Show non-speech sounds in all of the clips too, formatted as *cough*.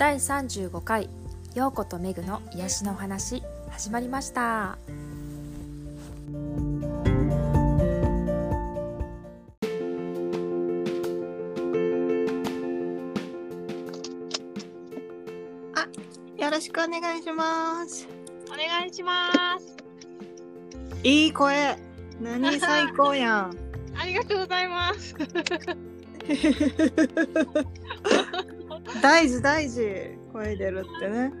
第35回「陽子とメグの癒しのお話」始まりましたよろしくお願いします。お願いします。いい声。何最高やん。*laughs* ありがとうございます。*laughs* 大事大事。声出るってね。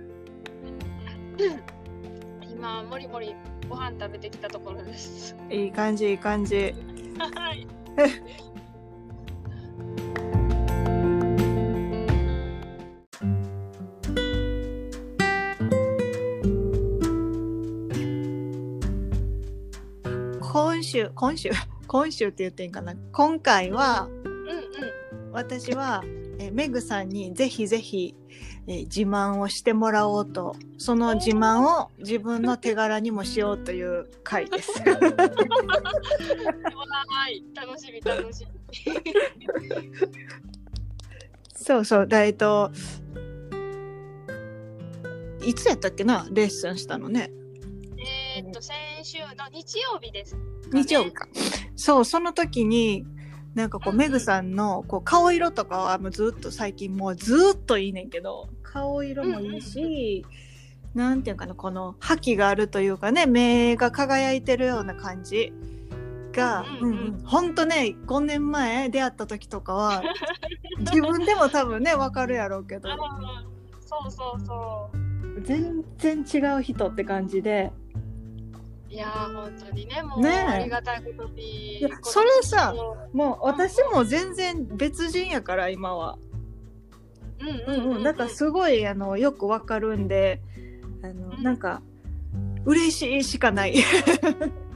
今もりもりご飯食べてきたところです。いい感じいい感じ。はい。今週今週今週って言っていいんかな。今回はうんうん。私はえメグさんにぜひぜひえ自慢をしてもらおうとその自慢を自分の手柄にもしようという回です。はい。楽しみ楽しみ。そうそうだえっといつやったっけな？レッスンしたのね。えーっと先週の日曜日です、日曜日か。そう、その時に、なんかこう、うんメグさんのこう顔色とかはもうずっと最近もうずっといいねんけど、顔色もいいし、なんていうかな、この覇気があるというかね、目が輝いてるような感じが、ううんうん。ほんとね、5年前出会った時とかは、*laughs* 自分でも多分ね、わかるやろうけど。そうそうそ全然違う人って感じで、う。いやー本当にねもうねえありがたいことに。それさこもう私も全然別人やから、今は。のうんうんうん、うん。だからすごいあのよくわかるんであのうんなんか嬉しいしかない *laughs*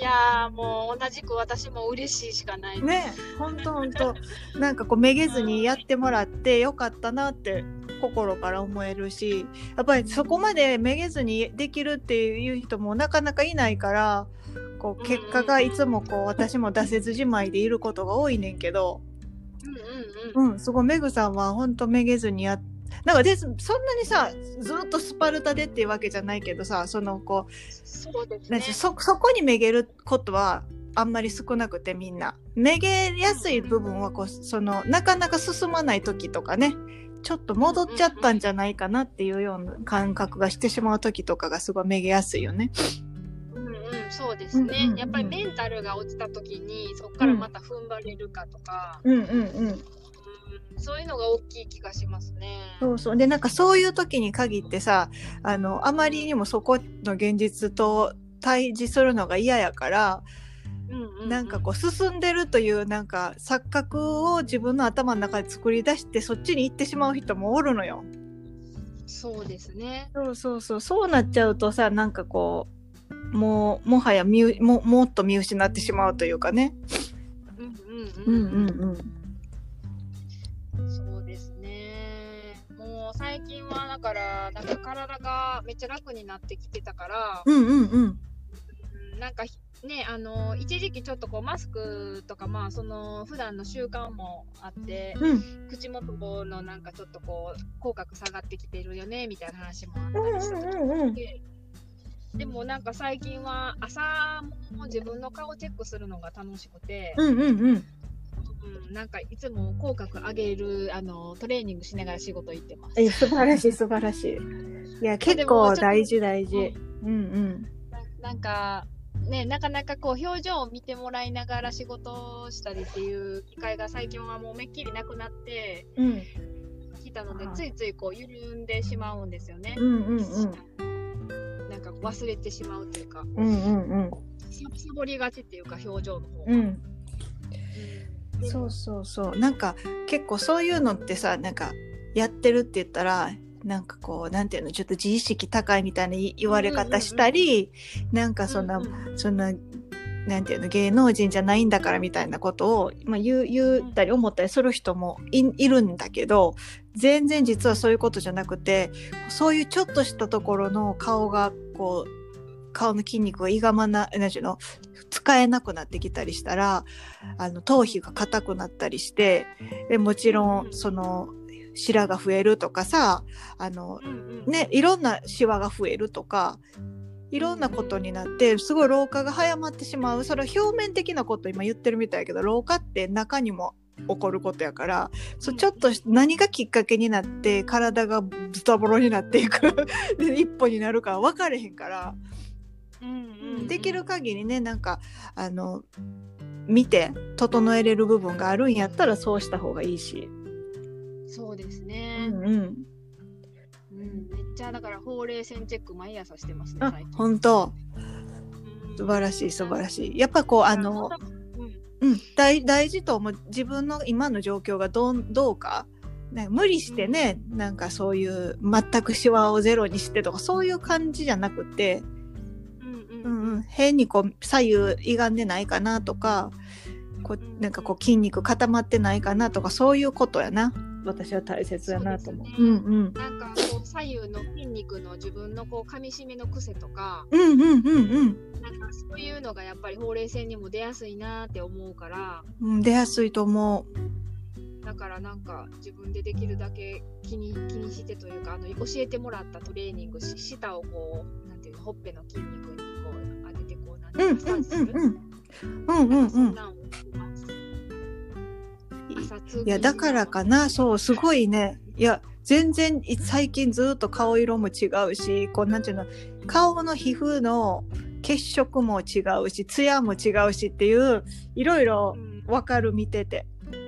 いやーもう同じく私も嬉しいしかない。ねほんとほんとなんかこうめげずにやってもらってよかったなって心から思えるしやっぱりそこまでめげずにできるっていう人もなかなかいないからこう結果がいつもこう私も出せずじまいでいることが多いねんけど、うんうんうん。うん、すごいメグさんはほんとめげずにやっなんかでそんなにさずっとスパルタでっていうわけじゃないけどさそのこうそうで。そそこにめげることはあんまり少なくてみんなめげやすい部分はこうそのなかなか進まない時とかねちょっと戻っちゃったんじゃないかなっていうような感覚がしてしまう時とかがすごいめげやすいよね。うんうん、そうですね、うんうんうんやっぱりメンタルが落ちた時にそこからまた踏ん張れるかとか、うんうんうん。うんそういうのが大きい気がしますね。そうそうでなんかそういう時に限ってさあのあまりにもそこの現実と対峙するのが嫌やからうんうんうんなんかこう進んでるというなんか錯覚を自分の頭の中で作り出してそっちに行ってしまう人もおるのよ。そうですね。そうそうそうそうなっちゃうとさなんかこうもうもはや見うももっと見失ってしまうというかね。うんうんうん。うん。そう最近はだからなんか体がめっちゃ楽になってきてたから、うんうんうん。うんなんかねあの一時期ちょっとこうマスクとかまあその普段の習慣もあって。うん口元のなんかちょっとこう口角下がってきてるよねみたいな話もあっうんたりした時うんうん。ででもなんか最近は朝も自分の顔チェックするのが楽しくて、うんうんうん。うん、なんかいつも口角上げるあのトレーニングしながら仕事行ってます。え素晴らしい素晴らしい。いや結構大事大事。うんうん。ななんかね、なかなかこう表情を見てもらいながら仕事をしたりっていう機会が最近はもうめっきりなくなってうんきたのではいついついこう緩んでしまうんですよね。うんうんうん。なんか忘れてしまうというか、うんうんうん。ササボりがちっていうか表情の方が。うん。うんそうそうそう。なんか結構そういうのってさなんかやってるって言ったらなんかこうなんていうのちょっと自意識高いみたいな言言われ方したり、なんかそんな、うんうん。そんななんていうの芸能人じゃないんだからみたいなことを、まあ、言う言ったり思ったりする人もいいるんだけど全然実はそういうことじゃなくてそういうちょっとしたところの顔がこう顔の筋肉がいがまななんていうの？使えなくなってきたりしたらあの頭皮が硬くなったりしてでもちろんその白が増えるとかさあのねいろんなシワが増えるとかいろんなことになってすごい老化が早まってしまう。それは表面的なこと今言ってるみたいやけど老化って中にも起こることやからそうちょっと何がきっかけになって体がズタボロになっていく。*laughs* 一歩になるか分かれへんから。うんうんうん。できる限りねなんかあの見て整えれる部分があるんやったらそうした方がいいし。そうですうね、んうん、うん。めっちゃだからほうれい線チェック毎朝してますね本当。うん。素晴らしい素晴らしい。やっぱこうあの、うん。うん、大大事と思う自分の今の状況がどうどうか。ね、無理してね、なんかそういう全くシワをゼロにしてとかそういう感じじゃなくて、うんうん。変にこう左右歪んでないかなとかこうなんかこう筋肉固まってないかなとかそういうことやな。私は大切やなと思う。そうねうんうん。なんかこう左右の筋肉の自分のこう噛み締めの癖とかうんうんうんうん。なんかそういうのがやっぱりほうれい線にも出やすいなって思うからうん出やすいと思だからなんか自分でできるだけ気に気にしてというかあの教えてもらったトレーニングし舌をこうなんていうのほっぺの筋肉にうなんてう。うんいうんうん。うんうんうん。いやだからかな。そうすごいね。いや全然い最近ずっと顔色も違うしこうなんていうの顔の皮膚の血色も違うしツヤも違うしっていういろいろうんわかる見てて。うん。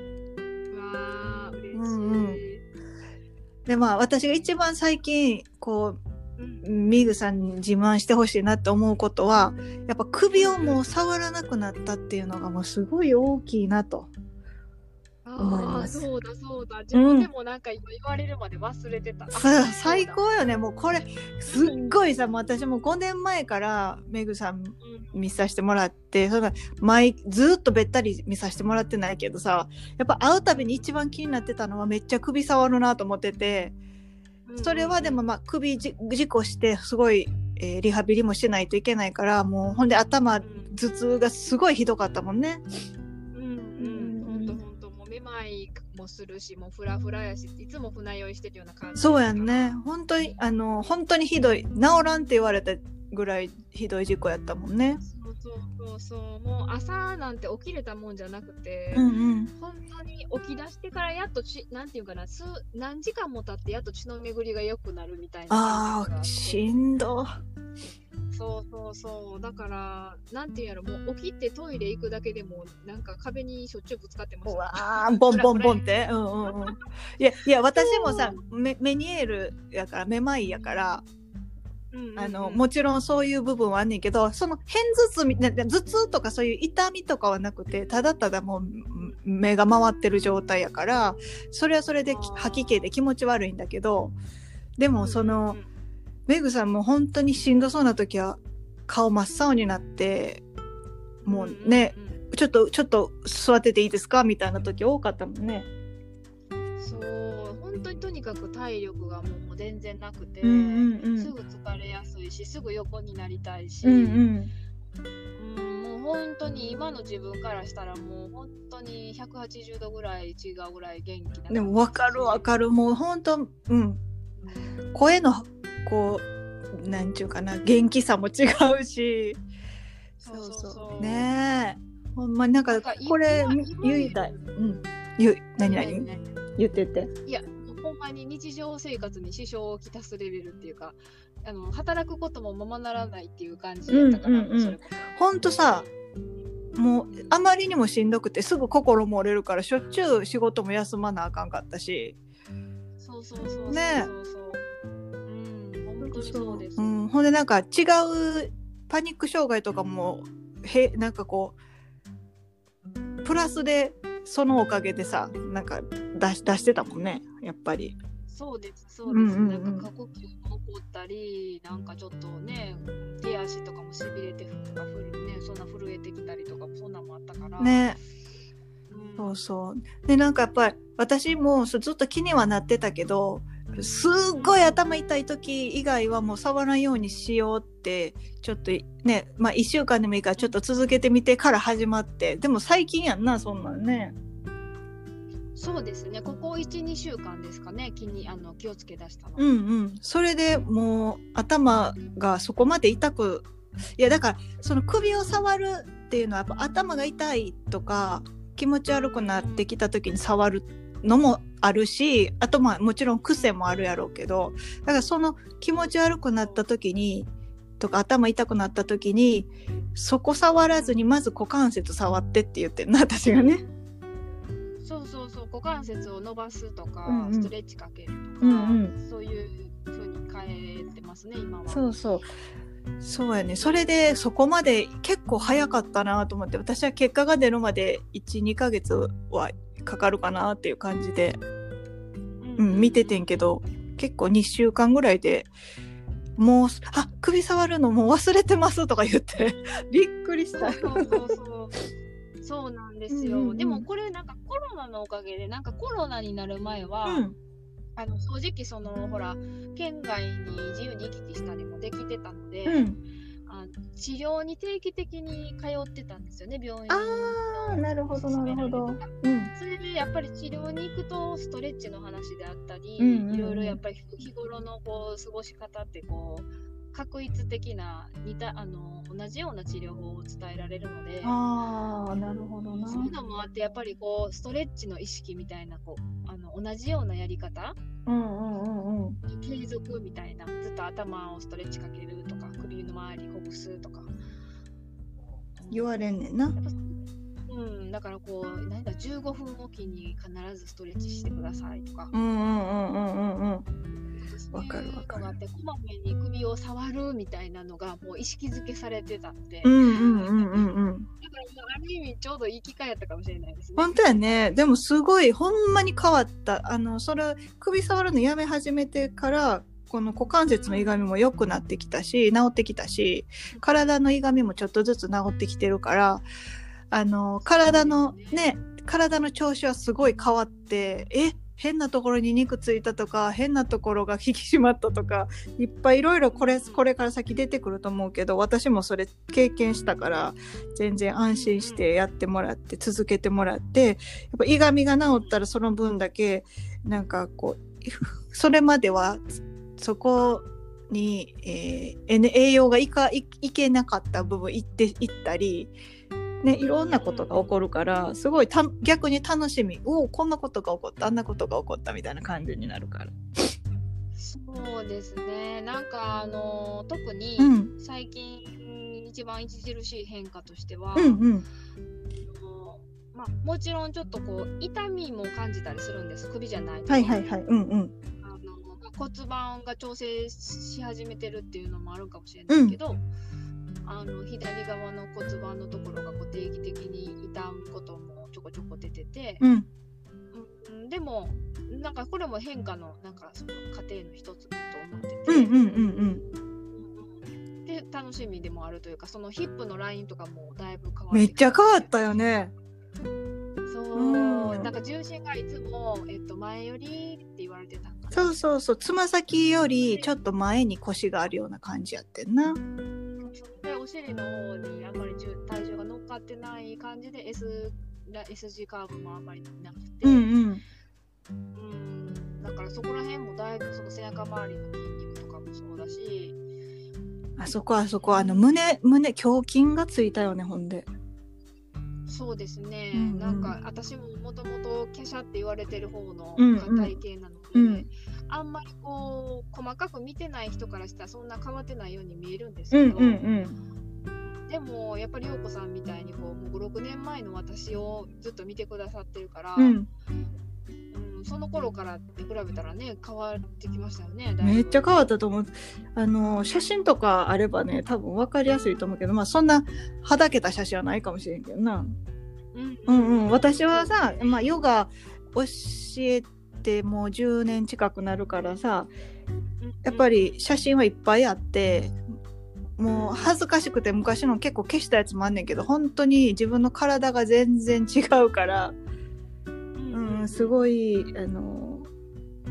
うんでまあ私が一番最近こうんうミグさんに自慢してほしいなって思うことはやっぱ首をもう触らなくなったっていうのがもうすごい大きいなと。思いああますそうだそうだ。自分でもなんか今言われるまで忘れてた、さあ最高よね。もうこれすっごいさもう私も5年前からメグさんうん。見させてもらってその毎ずっとべったり見させてもらってないけどさやっぱ会うたびに一番気になってたのはめっちゃ首触るなと思っててそれはでもまあ首じ事故してすごい、えーリハビリもしないといけないからもうほんで頭頭痛がすごいひどかったもんね。うんうんほん。とほんともうめまいもするしもうフラフラやしいつも船酔いしてるような感じそうやんね。本当にあの本当にひどい。治らんって言われたぐらいひどい事故やったもんね。そうそうそうそうもう朝なんて起きれたもんじゃなくて、うんうん本当に起き出してからやっとちなんていうかな数何時間も経ってやっと血の巡りが良くなるみたいなあしんど。そうそうそうだからなんていうんやろもう起きてトイレ行くだけでもなんか壁にしょっちゅうぶつかってまうすわあ、ボンボンボンって。うんうんうん。いや、いや、私もさ、メメニエールやから、めまいやから、うんあの、もちろんそういう部分はあんねんけど、その片頭痛み、な頭痛とかそういう痛みとかはなくて、ただただもう目が回ってる状態やから、それはそれで吐き気で気持ち悪いんだけど、でもその、メグさんも本当にしんどそうな時は顔真っ青になってもうね、ちょっとちょっと座ってていいですか？みたいな時多かったもんね。そう本当にとにかく体力がもう全然なくて、うんうんうん。すぐ疲れやすいしすぐ横になりたいし、うんうん。うんもう本当に今の自分からしたらもう本当に180度ぐらい違うぐらい元気なでも分かる分かる。もう本当うん。うん声のこうなんちゅうかな。元気さも違うし。そうそうねえ。ほんまになんかこれ言いたい。うん。何何？ね言ってて。いやまに日常生活に支障をきたすレベルっていうかあの働くこともままならないっていう感じだったから、うんうんうん。それこほんとさもうあまりにもしんどくてすぐ心も折れるからしょっちゅう仕事も休まなあかんかったし。そそうそうそうそうね。そうそうです、うん、ほんでなんか違うパニック障害とかもへなんかこうプラスでそのおかげでさなんか出し出してたもんねやっぱり。そうですそうです、うんうんうんなんか過呼吸も起こったりなんかちょっとね手足とかもしびれてふがふるねそんな震えてきたりとかもそんなんもあったからねうんそうそう。でなんかやっぱり私もずっと気にはなってたけどすっごい頭痛い時以外はもう触らんようにしようってちょっとねまあ1週間でもいいからちょっと続けてみてから始まってでも最近やんなそんなんね。そうですね。ここ12週間ですかね。気にあの気をつけ出したの、うんうん。それでもう頭がそこまで痛くいやだからその首を触るっていうのはやっぱ頭が痛いとか気持ち悪くなってきた時に触るのもあるしあとまあもちろん癖もあるやろうけどだからその気持ち悪くなった時にとか頭痛くなった時にそこ触らずにまず股関節触ってって言ってんな私がね。そうそうそう股関節を伸ばすとか、うんうん。ストレッチかけるとか、うんうそういう風に変えてますね今は。そうそう。そうやね。それでそこまで結構早かったなと思って私は結果が出るまで12ヶ月はかかるかなっていう感じで、うん、見ててんけど結構2週間ぐらいでもうあ首触るのもう忘れてますとか言ってびっくりした。そうそうそうそうなんですよ、うんうんうん。でもこれなんかコロナのおかげでなんかコロナになる前は、うん。あの正直そのほら県外に自由に行き来したりもできてたので、うん、あ治療に定期的に通ってたんですよね病院あーなるほどなるほど。うん。それでやっぱり治療に行くとストレッチの話であったり、うんうんうん。いろいろやっぱり日頃のこう過ごし方ってこう確一的な似たあの同じような治療法を伝えられるのでああなるほどな。そういうのもあってやっぱりこうストレッチの意識みたいなこうあの同じようなやり方うんうんうんうん。継続みたいなずっと頭をストレッチかけるとか首の周りほぐすとか。言われんねんな。うん、だからこう、なんだ、15分おきに必ずストレッチしてくださいとか。うんうんうんうんうんうん。わかるわかるって、こまめに首を触るみたいなのがもう意識づけされてたんで、うんうんうんうんうん。だからある意味ちょうどいい機会やったかもしれないですね。本当やね。でもすごい、ほんまに変わった。あの、それ、首触るのやめ始めてから、この股関節の歪みも良くなってきたし、治ってきたし、体の歪みもちょっとずつ治ってきてるから、あの、体のね、体の調子はすごい変わって、え変なところに肉ついたとか、変なところが引き締まったとか、いっぱいいろいろこれ、これから先出てくると思うけど、私もそれ経験したから、全然安心してやってもらって、続けてもらって、やっぱいがみが治ったらその分だけ、なんかこう、それまでは、そこに、えー栄養がいかいけなかった部分いっていったり、ね、いろんなことが起こるからすごいた逆に楽しみ。おおこんなことが起こった。あんなことが起こったみたいな感じになるから。そうですね。なんかあの特にうん。最近一番著しい変化としては、うんうん。まあ、もちろんちょっとこう痛みも感じたりするんです。首じゃないと。はいはいはい。うんうん。あの骨盤が調整し始めてるっていうのもあるかもしれないけど、あの左側の骨盤のところがこう定期的に痛むこともちょこちょこ出てて、うん。うんでもなんかこれも変化のなんかその過程の一つだと思ってて、うんうんうんうん。うん。で楽しみでもあるというかそのヒップのラインとかもだいぶ変わってめっちゃ変わったよよね。そう、うん。なんか重心がいつも、えっと、前よりって言われてたんかなそうそうそうつま先よりちょっと前に腰があるような感じやってんな。でお尻の方にあんまり重体重が乗っかってない感じで S, ラ S 字カーブもあんまりなくて、うんうん。うん。だからそこら辺もだいぶその背中周りの筋肉とかもそうだし。あそこあそこあの胸胸胸筋がついたよねほんで。そうですね、うんうんなんか私ももともと華奢って言われてる方のうんうん体型なので、うんあんまりこう細かく見てない人からしたらそんな変わってないように見えるんですけど、うんうんうんでもやっぱり陽子さんみたいにこうもう56年前の私をずっと見てくださってるから、うんうんその頃からに比べたらね変わってきましたよねめっちゃ変わったと思う。あの、写真とかあればね、多分分かりやすいと思うけど、まあそんなはだけた写真はないかもしれんけどな。うんうんうん。私はさ、まあヨガ教えてもう10年近くなるからさ、やっぱり写真はいっぱいあって、もう恥ずかしくて昔の結構消したやつもあんねんけど、本当に自分の体が全然違うから、うん、すいごい、あの、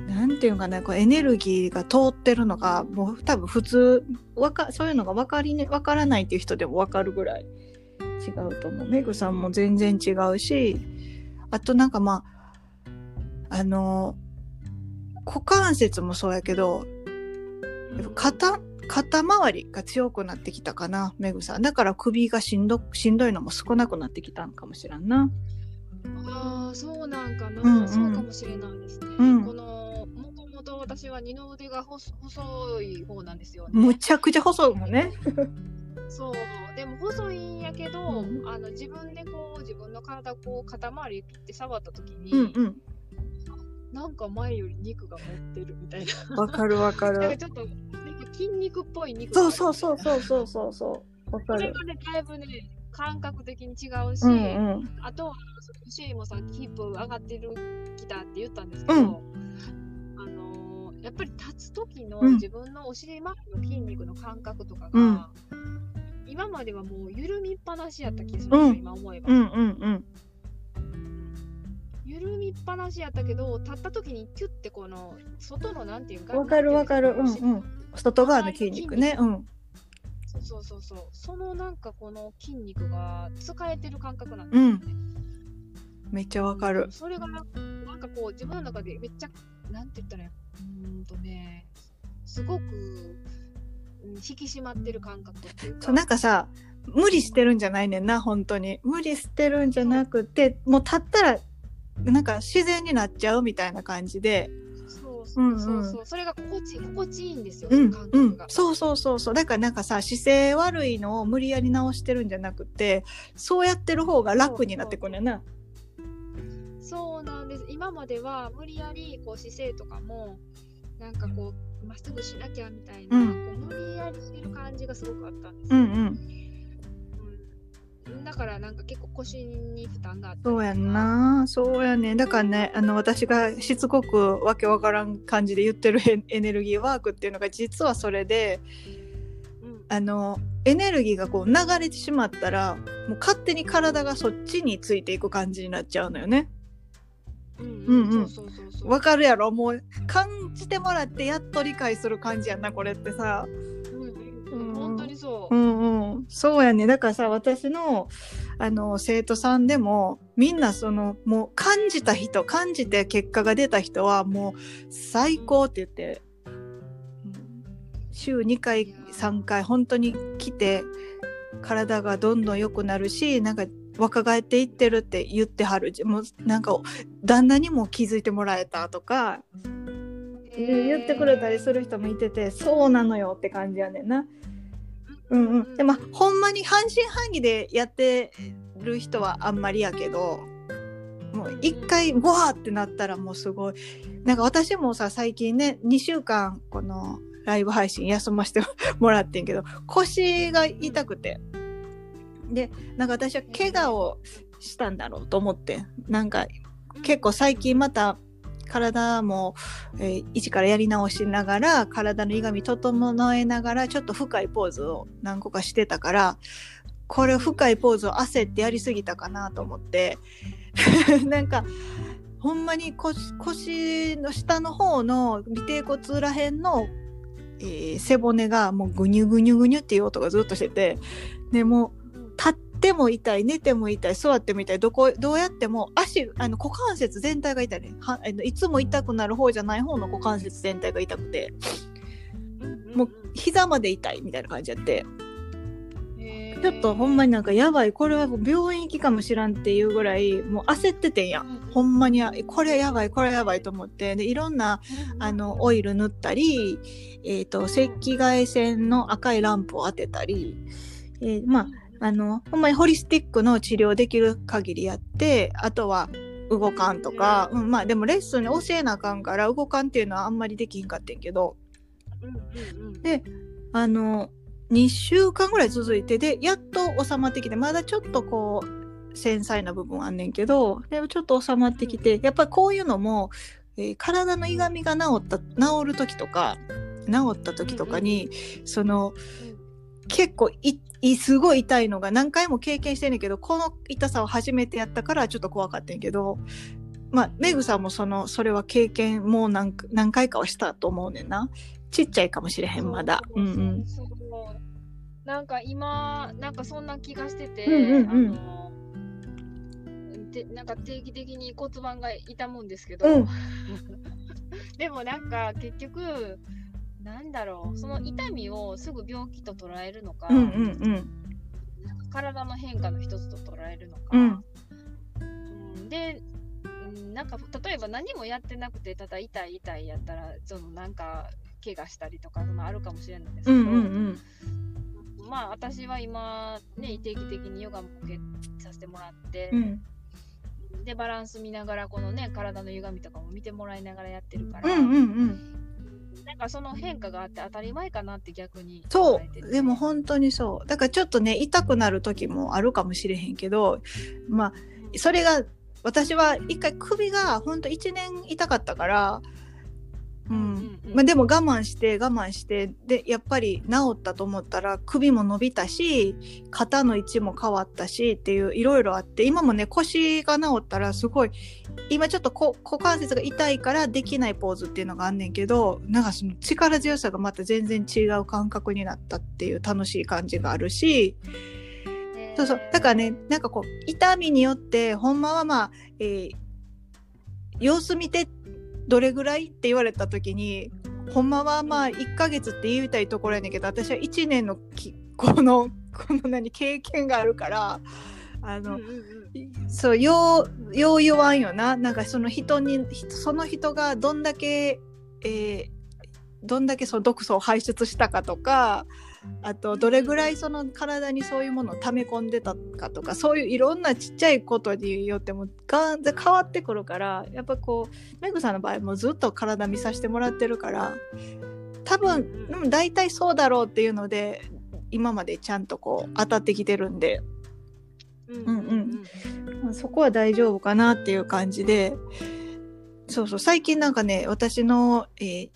なんていうのかな、こうエネルギーが通ってるのが、もう多分普通、わか、そういうのが分かりね、分からないっていう人でも分かるぐらい違うと思う。メグさんも全然違うし、あとなんかまあ、あの股関節もそうやけど肩肩周りが強くなってきたかなめぐさんだから首がしんどしんどいのも少なくなってきたんかもしらんな。ああそうなんかな、うんうんそうかもしれないですね。うんこのもともと私は二の腕が細細い方なんですよね。むちゃくちゃ細いもんね。そうでも細いんやけど、うんあの自分でこう自分の体こう肩周りって触った時に、うんうん。なんか前より肉が持ってるみたいな。わかるわかる。*laughs* なんかちょっと筋肉っぽい肉そうそうそうそうそうそうそう。わかる。それがねだいぶね感覚的に違うし、うんうん。あとはシーもさっきヒップ上がってるきたって言ったんですけど、うんあのーやっぱり立つ時のうん自分のお尻周りの筋肉の感覚とかが、うん今まではもう緩みっぱなしやった気がするうん今思えば、うんうんうん。緩みっぱなしやったけど立った時にキュッてこの外のなんていうかわかるわかる。うんうんうん。外側の筋肉ね。うん。そうそうそうそうそのなんかこの筋肉が使えてる感覚なんですよね、めっちゃわかる。それがなんかこう自分の中でめっちゃなんて言ったらうーんとねすごく、うん、引き締まってる感覚っていうかそうなんかさ、無理してるんじゃないねんな、本当に。無理してるんじゃなくて、もう立ったら、なんか自然になっちゃうみたいな感じで。そうそうそううんそううそれが心地心地いいんですよ、うん感うん。そうそうそうそう。だからなんかさ、姿勢悪いのを無理やり直してるんじゃなくて、そうやってる方が楽になってくるねんな。そうなんです今までは無理やりこう姿勢とかもなんかこうまっすぐしなきゃみたいな、うんこう無理やりしてる感じがすごくあったんですよ、うんうん。うんだからなんか結構腰に負担があったそうやんな。そうやねん。だからね、あの、私がしつこくわけわからん感じで言ってるエエネルギーワークっていうのが実はそれで、うんあの、エネルギーがこう流れてしまったら、もう勝手に体がそっちについていく感じになっちゃうのよね。うんうんわかるやろもう感じてもらってやっと理解する感じやんな、これってさ。うんうんうん本当にそうう、んうん。そうやね。だからさ、私の、あの、生徒さんでも、みんなその、もう感じた人、感じて結果が出た人は、もう最高って言って、うん週2回、3回、本当に来て、体がどんどん良くなるし、なんか、若返っていってるって言ってはる。もう、なんか、旦那にも気づいてもらえたとか、言ってくれたりする人もいてて、そうなのよって感じやねんな。うんうん、でまあほんまに半信半疑でやってる人はあんまりやけどもう一回わーってなったらもうすごいなんか私もさ最近ね2週間このライブ配信休ませてもらってんけど腰が痛くて。でなんか私は怪我をしたんだろうと思ってなんか結構最近また体も、えー一からやり直しながら体の歪み整えながらちょっと深いポーズを何個かしてたからこれ深いポーズを焦ってやりすぎたかなと思って。*laughs* なんかほんまに腰腰の下の方の尾てい骨らへんの、えー背骨がもうぐにゅぐにゅぐにゅっていう音がずっとしててでも立っても痛い寝ても痛い座っても痛いどこどうやっても足あの股関節全体が痛いねはあのいつも痛くなる方じゃない方の股関節全体が痛くて。もう膝まで痛いみたいな感じやって。ちょっとほんまにになんかやばい。これは病院行きかもしらんっていうぐらいもう焦っててんや。ほんまにあこれやばいこれやばいと思って。でいろんなあのオイル塗ったり、えー、と赤外線の赤いランプを当てたり、えーまああのほんまにホリスティックの治療できる限りやってあとは動かんとか、うん、まあでもレッスンに教えなあかんから動かんっていうのはあんまりできひんかってんけど。であの2週間ぐらい続いてでやっと収まってきてまだちょっとこう繊細な部分はあんねんけどでもちょっと収まってきてやっぱりこういうのも、えー体の歪みが治った治る時とか治った時とかに、その結構いいすごい痛いのが何回も経験してんねんけどこの痛さを初めてやったからちょっと怖かったんやけどまあメグさんもそのそれは経験もう何何回かはしたと思うねんな。ちっちゃいかもしれへんまだ。うんうん。なんか今なんかそんな気がしてて、うんうんうん。あのうんてなんか定期的に骨盤が痛むんですけど、うん。*laughs* でもなんか結局なんだろうその痛みをすぐ病気と捉えるのか,、うんうんうん。なんか体の変化の一つと捉えるのか、うん。うんでうんなんか例えば何もやってなくてただ痛い痛いやったらそのなんか怪我したりとかそのあるかもしれないんですけど、うんうん。まあ私は今ね定期的にヨガも受けさせてもらって、うん。でバランス見ながらこのね体の歪みとかも見てもらいながらやってるから、うんうんうんなんかその変化があって当たり前かなって逆にそ捉えてて。うでも本当にそう。だからちょっとね痛くなる時もあるかもしれへんけどまあそれが私は一回首が本当1年痛かったから、うんまあ、でも我慢して我慢してでやっぱり治ったと思ったら首も伸びたし肩の位置も変わったしっていういろいろあって今もね腰が治ったらすごい今ちょっとこ股関節が痛いからできないポーズっていうのがあんねんけどなんかその力強さがまた全然違う感覚になったっていう楽しい感じがあるし。ねそうそう。だからね、なんかこう、痛みによって、ほんまはまあ、えー様子見て、どれぐらいって言われた時に、ほんまはまあ、1ヶ月って言いたいところやねんけど、私は1年のき、*laughs* この、この何、経験があるから、あの、うんうんうんそう、よう、よう言わんよな。なんかその人に、ひその人がどんだけ、えーどんだけその毒素を排出したかとか、あとどれぐらいその体にそういうものを溜め込んでたかとかそういういろんなちっちゃいことによってもガーンって変わってくるからやっぱこうメグさんの場合もずっと体見させてもらってるから多分うん大体そうだろうっていうので今までちゃんとこう当たってきてるんで、うんうんそこは大丈夫かなっていう感じで。そうそう。最近なんかね私の、えー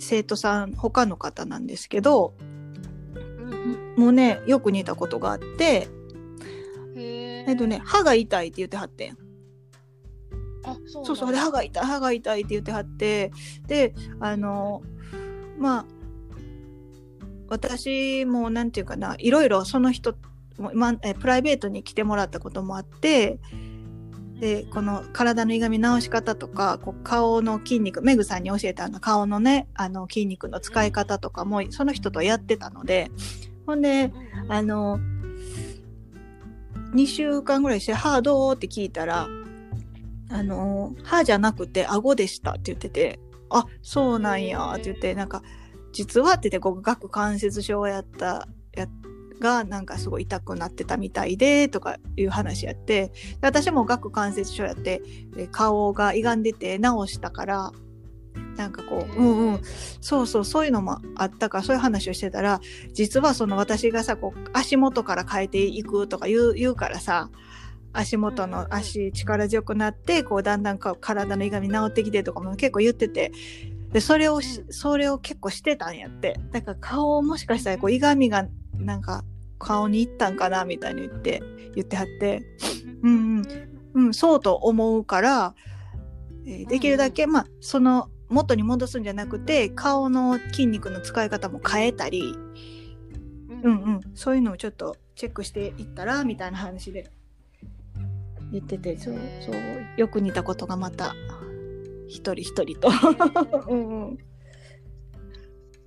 生徒さん他の方なんですけどもうねよく似たことがあって。へえっとね、歯が痛いって言ってはってん。あそうそうそう、で、歯が痛い、歯が痛いって言ってはって、で、あの、まあ、私もなんていうかな、いろいろその人、もまえプライベートに来てもらったこともあって、で、この体の歪み直し方とか、こう顔の筋肉、メグさんに教えたあの顔のね、あの筋肉の使い方とかも、その人とやってたので、ほんで、あの、2週間ぐらいして、歯どう？って聞いたら、あの、歯じゃなくて顎でしたって言ってて、あ、そうなんやって言って、なんか、実は？って言って、こう、顎関節症やった、や、が、なんかすごい痛くなってたみたいで、とかいう話やって、で私も顎関節症やって、で顔が歪んでて直したから、なんかこう、うんうん、そうそう、そういうのもあったから、そういう話をしてたら、実はその私がさ、こう、足元から変えていくとか言う、言うからさ、足元の足力強くなって、こう、だんだんか体の歪み治ってきてとかも結構言ってて、で、それをし、それを結構してたんやって。だから顔もしかしたら、こう、歪みが、なんか、顔に行ったんかな、みたいに言って、言ってはって、うんうん。うん、そうと思うから、えーできるだけ、まあ、その、元に戻すんじゃなくて、顔の筋肉の使い方も変えたり、うんうん、そういうのをちょっとチェックしていったら、みたいな話で言ってて、そう、そう、よく似たことがまた、一人一人と。うんうん。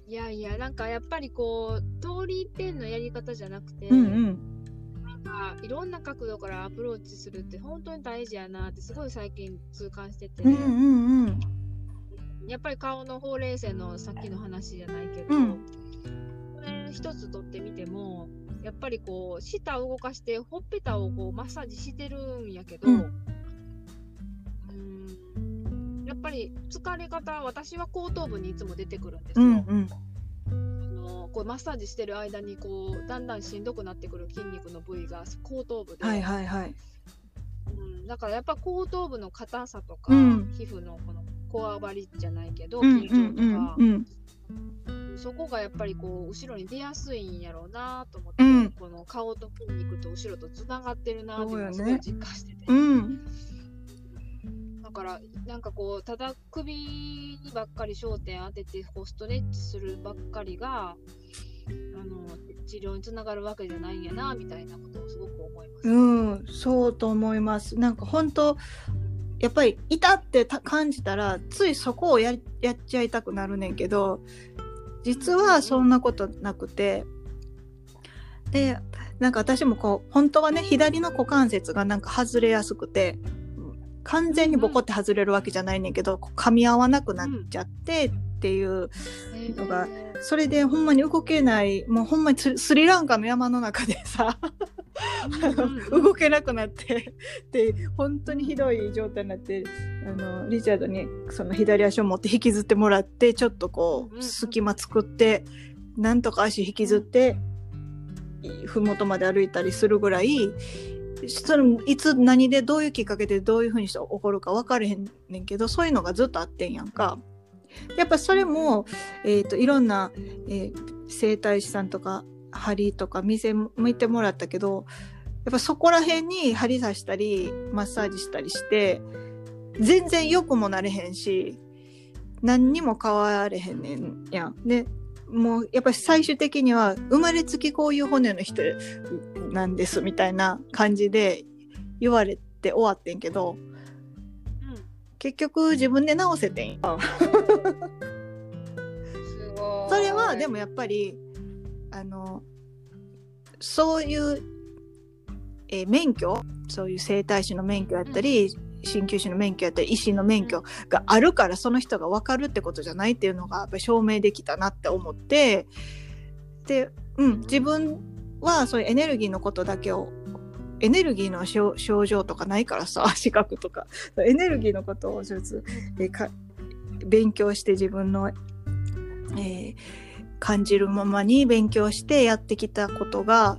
いやいやなんかやっぱりこう通り一遍のやり方じゃなくて、うんうん。なんかいろんな角度からアプローチするって本当に大事やなってすごい最近痛感してて、うんうんうん。やっぱり顔のほうれい線のさっきの話じゃないけど、うん。これ一つ取ってみてもやっぱりこう舌を動かしてほっぺたをこうマッサージしてるんやけど、ううんん。やっぱり疲れ方私は後頭部にいつも出てくるんですよ。うんうん。あのこうマッサージしてる間にこうだんだんしんどくなってくる筋肉の部位が後頭部で、はいはいはい。うん、だからやっぱ後頭部の硬さとか、うん。皮膚のこのこわばりじゃないけど緊張とかん、うん。そこがやっぱりこう後ろに出やすいんやろうなと思って、うんこの顔と筋肉と後ろとつながってるなっていうのを実感してて、だからなんかこうただ首にばっかり焦点当ててこうストレッチするばっかりがあの治療につながるわけじゃないんやなみたいなことをすごく思います。うん、そうと思います。なんか本当やっぱりいたって感じたらついそこをややっちゃいたくなるねんけど実はそんなことなくて。でなんか私もこう本当はね左の股関節がなんか外れやすくて完全にボコって外れるわけじゃないねんけど、噛み合わなくなっちゃってっていうのがそれでほんまに動けないもうほんまにススリランカの山の中でさ動けなくなってで本当にひどい状態になってあのリチャードにその左足を持って引きずってもらってちょっとこう隙間作ってなんとか足引きずって麓まで歩いたりするぐらいそれいつ何でどういうきっかけでどういうふうにして起こるか分かれへんねんけどそういうのがずっとあってんやんか。やっぱそれも、えー、といろんな、えー整体師さんとか針とか店向いてもらったけどやっぱそこら辺に針刺したりマッサージしたりして全然良くもなれへんし何にも変われへんねんやん。でもうやっぱり最終的には生まれつきこういう骨の人なんですみたいな感じで言われて終わってんけど結局自分で治せてんや *laughs* すごい。それはでもやっぱりあのそういう、えー免許？そういう整体師の免許やったり、鍼灸師の免許やったり医師の免許があるからその人が分かるってことじゃないっていうのがやっぱり証明できたなって思ってで、うん、自分はそういうエネルギーのことだけをエネルギーの症状とかないからさ *laughs* 資格とか。エネルギーのことを一つ、えか勉強して自分の、えー感じるままに勉強してやってきたことが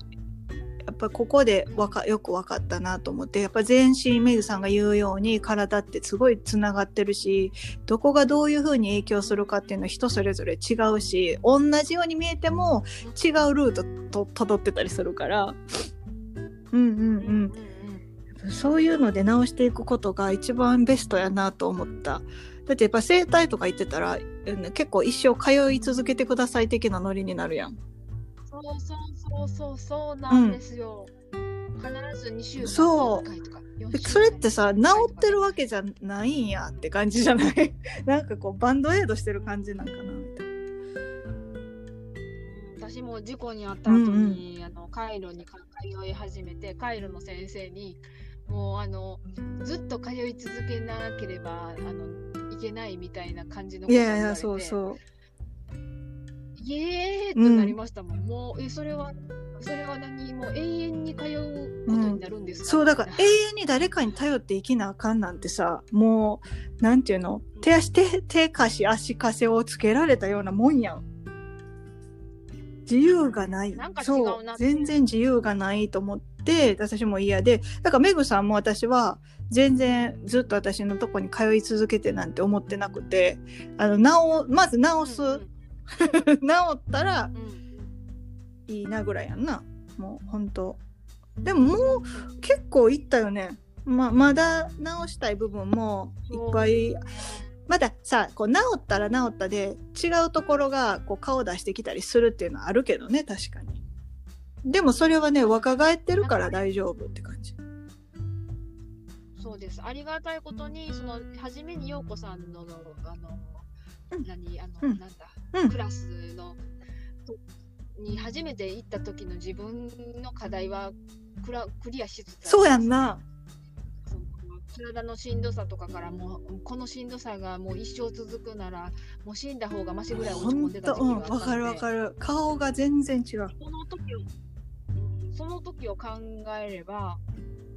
やっぱここでわかよく分かったなと思ってやっぱ全身メグさんが言うように体ってすごいつながってるしどこがどういうふうに影響するかっていうのは人それぞれ違うし同じように見えても違うルートと辿ってたりするから。うんうんうんうんうんそういうので直していくことが一番ベストやなと思った。だってやっぱ整体とか行ってたらうん結構一生通い続けてください的なノリになるやん。そうそうそうそうそうなんですよ、必ず2週間そうに1回とか4週間でそれってさ治ってるわけじゃないんやって感じじゃない？*laughs* なんかこうバンドエイドしてる感じなんかな。私も事故に遭った後に、あのカイロに通い始めてカイロの先生にもうあのずっと通い続けなければあのいけないみたいな感じのいやいやそううそう。イエーってなりましたもん、もうえそれはそれは何？もう永遠に通うことになるんですか、そうだから永遠に誰かに頼って生きなあかんなんてさもうなんていうの？手足手手貸し足かせをつけられたようなもんやん。自由がない。なんか違そう。う。な全然自由がないと思って私も嫌で。だからメグさんも私は全然ずっと私のとこに通い続けてなんて思ってなくて。あの治まず治す、うん *laughs* 治ったらいいなぐらいやんな。もう本当でももう結構いったよね。ままだ直したい部分もいっぱいまださこう治ったら治ったで違うところがこう顔出してきたりするっていうのはあるけどね確かに。でもそれはね若返ってるから大丈夫って感じ。そうです。ありがたいことに、その、初めに陽子さんの、あの、うん。何、あの、うん。なんだ、うん。クラスの、とに初めて行った時の自分の課題はクラクリアしつつそうやんな体のしんどさとかからもうこのしんどさがもう一生続くならもう死んだ方がマシぐらい落ち込ほんんでた時があったので。わかるわかる。顔が全然違う。その時をその時を考えれば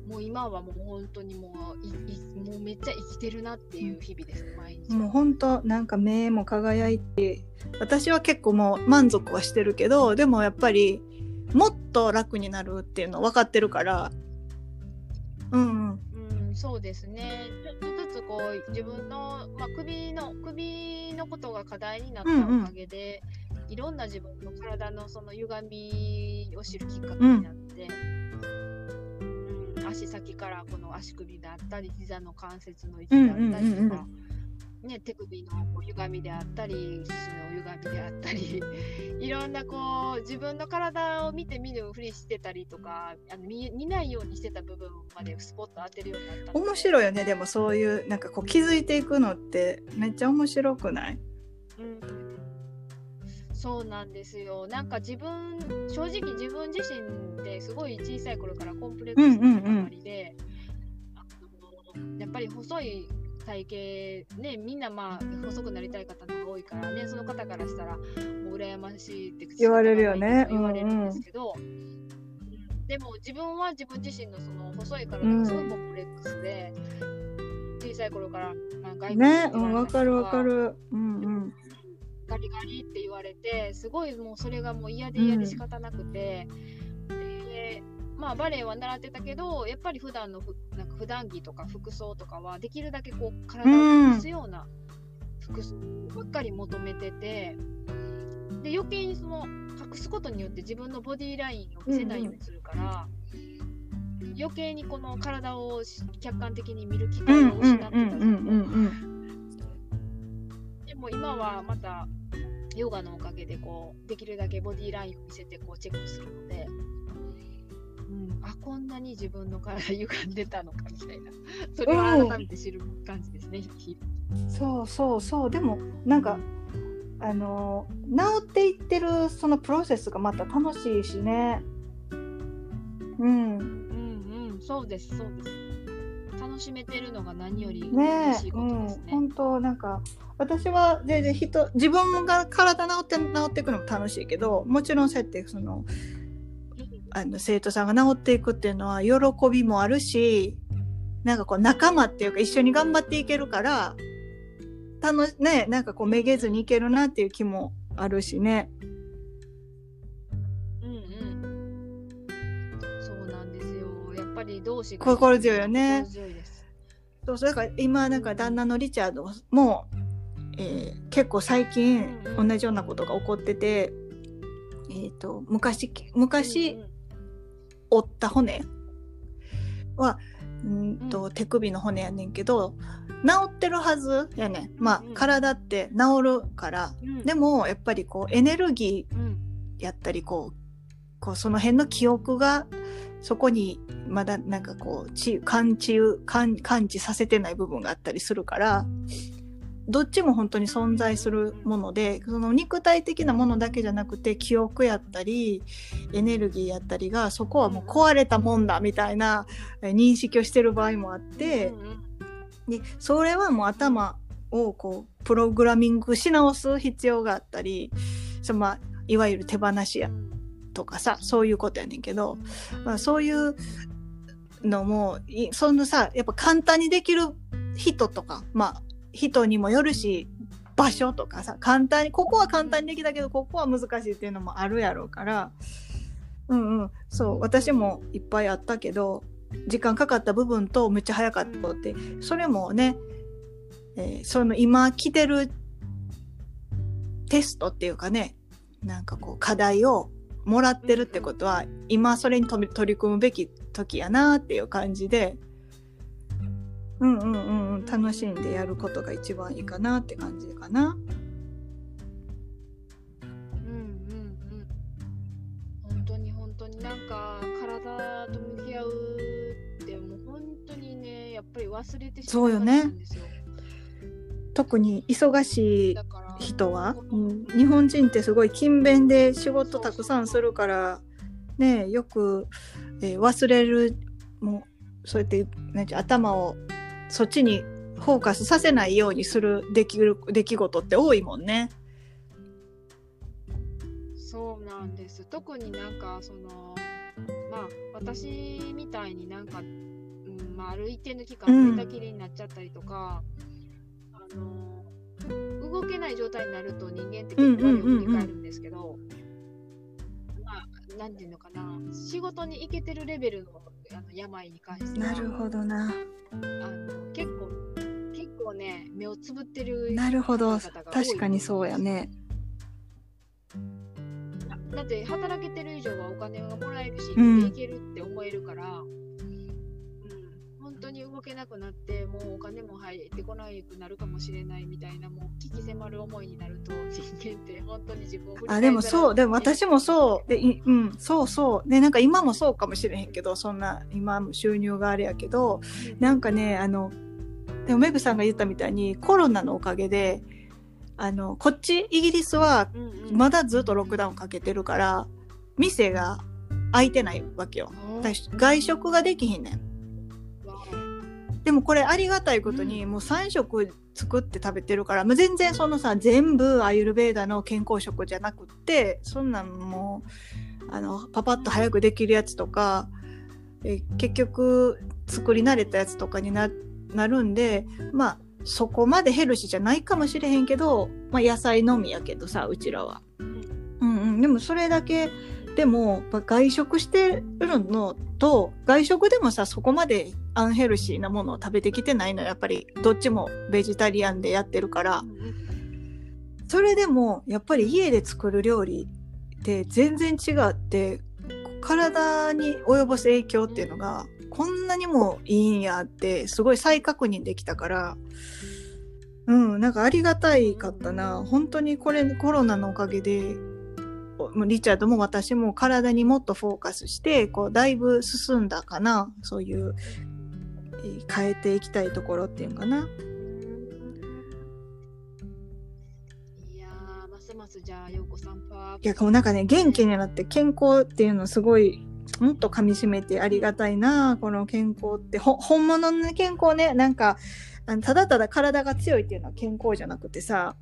もう今はもう本当にもういいもうめっちゃ生きてるなっていう日々ですね毎日もうほんとなんか目も輝いて私は結構もう満足はしてるけどでもやっぱりもっと楽になるっていうの分かってるから。うんうんうん、そうですね。ちょっとずつこう自分の、まあ、首の首のことが課題になったおかげで、いろんな自分の体のその歪みを知るきっかけになって、うん足先からこの足首だったり膝の関節の位置だったりとか、うんうんうんうんね、手首のこう歪みであったり、四肢の歪みであったり、*laughs* いろんなこう、自分の体を見て見ぬふりしてたりとか、あの見見ないようにしてた部分までスポット当てるようになった面白いよねでもそういうなんかこう気づいていくのってめっちゃ面白くない？うん。そうなんですよ。なんか自分、正直自分自身ですごい小さい頃からコンプレックスの塊で、あのやっぱり細い体型、ね、みんなまあ細くなりたい方が多いからね、その方からしたらもう羨ましいって口言われるよね。言われるんですけど、でも自分は自分自身のその細い体がすごいコンプレックスで、小さい頃からまあ外国ねうんかるわかる。うんうん。ガリガリって言われてすごいもうそれがもう嫌で嫌で仕方なくて、でまあバレエは習ってたけどやっぱり普段のふなんか普段着とか服装とかはできるだけこう体を隠すような服装ばっかり求めててで余計にその隠すことによって自分のボディラインを見せないようにするから、余計にこの体を客観的に見る機会をうんうん失ってたんでも今はまたヨガのおかげでこうできるだけボディラインを見せてこうチェックするので、うん、あこんなに自分の体歪んでたのかみたいな。*laughs* それを改めて知る感じですね。日うん。そうそうそう。でもなんかあの治っていってるそのプロセスがまた楽しいしね。うん。々うんうんそうですそうです。楽しめてるのが何より嬉しい、ことですね。本当なんか私は全然人自分が体治って治っていくのも楽しいけどもちろんそうやってそのあの生徒さんが治っていくっていうのは喜びもあるしなんかこう仲間っていうか一緒に頑張っていけるから楽しねなんかこうめげずにいけるなっていう気もあるしね。うんうん。そうなんですよ。やっぱり同士が心強いよね。そうそれから今なんか旦那のリチャードも、えー結構最近同じようなことが起こってて、えー、と昔昔、うんうん。折った骨？はうん。と、手首の骨やねんけど治ってるはずやねん。まあ、うん体って治るから。うん。でもやっぱりこうエネルギうん。ーやったりこうこうその辺の記憶がそこにまだなんかこうち感知感感知させてない部分があったりするからどっちも本当に存在するものでその肉体的なものだけじゃなくて記憶やったりエネルギーやったりがそこはもう壊れたもんだみたいなえ認識をしてる場合もあってでそれはもう頭をこうプログラミングし直す必要があったりそのまあいわゆる手放しやとかさそういうことやねんけど、まあ、そういうのもいそのさやっぱ簡単にできる人とかまあ人にもよるし場所とかさ簡単にここは簡単にできたけどここは難しいっていうのもあるやろうから。うんうん。そう私もいっぱいあったけど時間かかった部分とめっちゃ早かったって。それもね、えーその今来てるテストっていうかねなんかこう課題をもらってるってことは今それに取り組むべき時やなっていう感じで。うんうんうんうん。楽しんでやることが一番いいかなって感じかな。うんうんうん。本当に本当になんか体と向き合うってもう本当にねやっぱり忘れてしまそうんですよ。特に忙しい人は、うん、日本人ってすごい勤勉で仕事たくさんするからねよく、えー忘れるもうそうやってなんていう頭をそっちにフォーカスさせないようにするできる出来事って多いもんね。そうなんです。特になんかそのまあ私みたいになんか、うんまあ、ある一定の期うん。間寝たきりになっちゃったりとか、あの動けない状態になると人間って結構我を振り返るんですけど、まあなんていうのかな仕事に行けてるレベルのあの病に関しては。どな。あの結構結構ね目をつぶってるなるほど。確かにそうやね。だって働けてる以上はお金がもらえるし、うん。生きていけるって思えるから、うん、本当当に動けなくなってもうお金も入ってこなくなるかもしれないみたいなもう危機迫る思いになると人間って本当に自分をあでもそうでも私もそう。でいうんそうそう。でなんか今もそうかもしれへんけどそんな今も収入があれやけどなんかねあのでもメグさんが言ったみたいにコロナのおかげであのこっちイギリスはうんうん。まだずっとロックダウンかけてるから店が開いてないわけよ。外食ができひんねん。わでもこれありがたいことに、もう3食作って食べてるから、もう全然そのさ全部アユルベーダの健康食じゃなくってそんなんもうあのパパッと早くできるやつとかえ結局作り慣れたやつとかにななるんでまあそこまでヘルシーじゃないかもしれへんけど、まあ、野菜のみやけどさうちらは。うんうん、でもそれだけでも外食してるのと外食でもさそこまでアンヘルシーなものを食べてきてないのやっぱりどっちもベジタリアンでやってるから。それでもやっぱり家で作る料理って全然違って体に及ぼす影響っていうのがこんなにもいいんやってすごい再確認できたから。うんなんかありがたいかったな。本当にこれコロナのおかげでリチャードも私も体にもっとフォーカスしてこうだいぶ進んだかなそういう、えー変えていきたいところっていうのかな。いやーますますじゃあ陽子さんいや、もうなんかね、元気になって健康っていうのすごい、もっと噛み締めてありがたいな、この健康って。ほ、本物の健康ね、なんか、あのただただ体が強いっていうのは健康じゃなくてさ、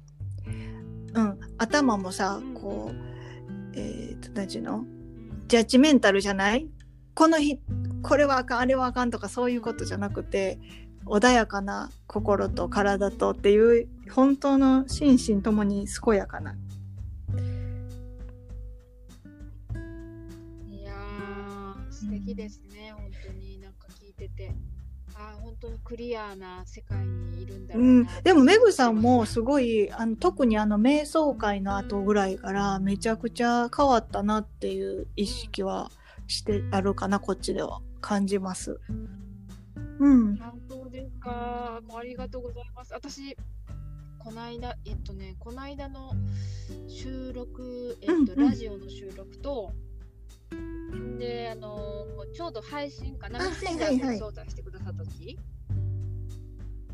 うん、頭もさ、こう、えー、と、何ていうの？ジャッジメンタルじゃない？この日、これはあかん、あれはあかんとかそういうことじゃなくて、穏やかな心と体とっていう、本当の心身ともに健やかな。いやー素敵ですね、本当に。なんか聞いてて。本当にクリアな世界にいるんだろううん。な、でもメグさんもすごいあの特にあの瞑想会の後ぐらいからめちゃくちゃ変わったなっていう意識はしてあるかなこっちでは。感じます。うん。本当ですか？もうありがとうございます。私この間えっとねこの間の収録えっと、うんうん。ラジオの収録とであのちょうど配信かなあメッセンジャーで招待してくださった時、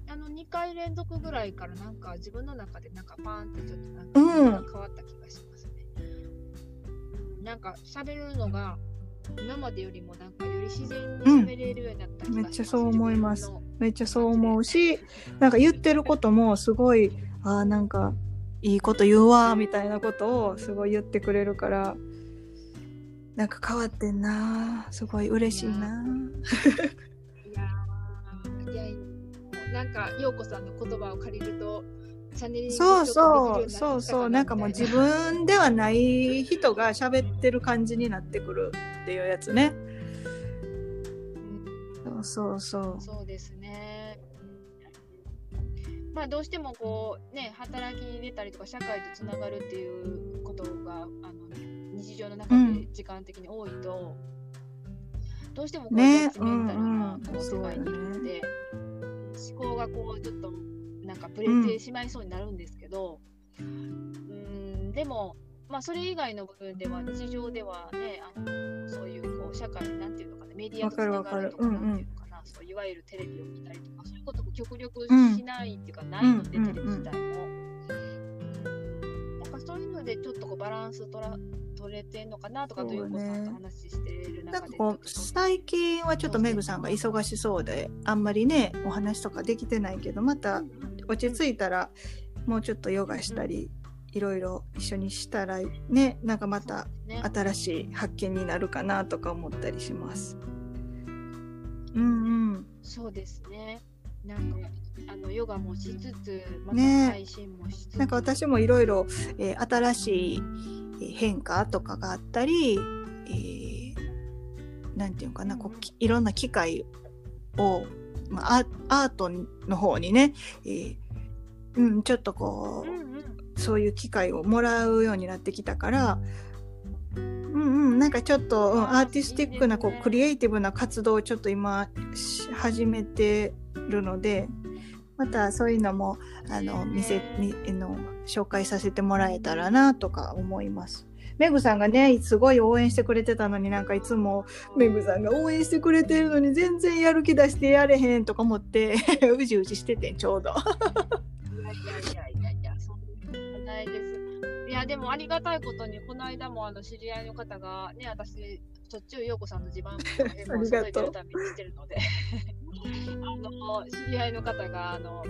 あの2回連続ぐらいからなんか自分の中でなんかパーンってちょっとなんかうん。変わった気がしますね。うん。なんか喋るのが今までよりもなんかより自然に喋れるようになった気がします、めっちゃそう思います。めっちゃそう思うしなんか言ってることもすごいあーなんかいいこと言うわみたいなことをすごい言ってくれるからなんか変わってんなすごい嬉しいな。いやーいやなんか陽子さんの言葉を借りるとチャネリングそうそうそうそうなんかもう自分ではない人が喋ってる感じになってくるっていうやつねそうそうそうそうですね。まあどうしてもこうね働きに出たりとか社会とつながるっていうことがあの日常の中で時間的に多いと、どうしてもこう、ね。メンタルなうんうんこう世界にいるので、思考がこうちょっとなんかブレてしまいそうになるんですけど、うん、でもまあそれ以外の部分では日常ではねあのそういうこう社会なんていうのかなメディアとつながるとかなんていうのかな、そういわゆるテレビを見たりとかそういうことも極力うんしないっていうか、ないので、うんテレビ自体も。なん。かそういうのでちょっとこうバランス取ら取れてんのかなとかとそうねいう子さんと話してる中でなんかこう最近はちょっとメグさんが忙しそうであんまりねお話とかできてないけどまた落ち着いたらもうちょっとヨガしたりいろいろ一緒にしたらねなんかまたね新しい発見になるかなとか思ったりします。うんうん。そうですね。なんかあのヨガもしつつ、ま配信もしつつ、なんか私もいろいろえー新しいえー変化とかがあったり、えーなんていうのかな、こういろんな機会を、まあ、アアートの方にね、えーうん、ちょっとこう、うんうん。そういう機会をもらうようになってきたから、ううんうん、なんかちょっと、うん、アーティスティックなこうクリエイティブな活動をちょっと今し始めてるのでまたそういうのもあの見せみの紹介させてもらえたらなとか思います。メグさんがねすごい応援してくれてたのになんかいつもメグさんが応援してくれてるのに全然やる気出してやれへんとか思って *laughs* うじうじしててちょうど。いやいやいやいや、そんなことないです。いや、でもありがたいことに、この間もあの知り合いの方が、ね、私、しょっちゅう陽子さんの地盤をありがとう届いてるためにしてるので、あの、知り合いの方が、あの、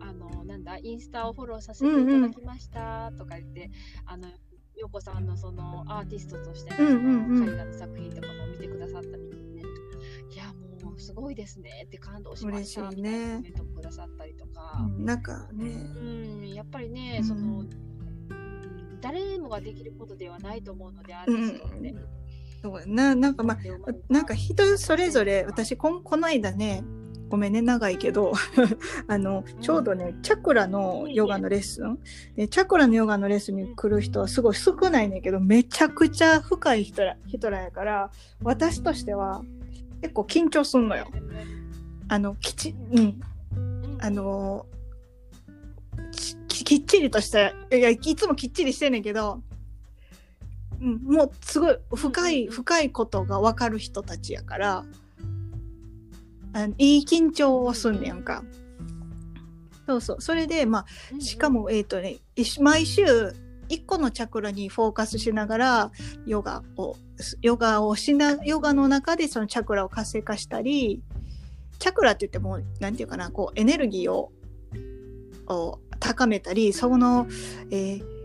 あの、なんだ、インスタをフォローさせていただきましたとか言って、あの、陽子さんのそのアーティストとしての絵画の作品とかも見てくださったみたいで、いや、もうすごいですねって感動しました。みたいなコメントもくださったりとか。うんなんかね。うん、やっぱりね、うん。その、うん誰もができることではないと思うので、アーティストって。そう。やななんかまあなんか人それぞれ私こんこの間ねごめんね長いけど *laughs* あのちょうどねチャクラのヨガのレッスン。でチャクラのヨガのレッスンに来る人はすごい少ないねんけどめちゃくちゃ深い人ら人らやから私としては結構緊張すんのよ。あのきちうん。あのききっちりとしたいやいつもきっちりしてんねんけど、うん、もうすごい深い、うんうん深いことが分かる人たちやからあいい緊張をすんねやんか。そうそう。それでまあしかもえっ、とね毎週一個のチャクラにフォーカスしながらヨガをヨガをしなヨガの中でそのチャクラを活性化したりチャクラって言ってもなんていうかなこうエネルギーをを高めたりその、えー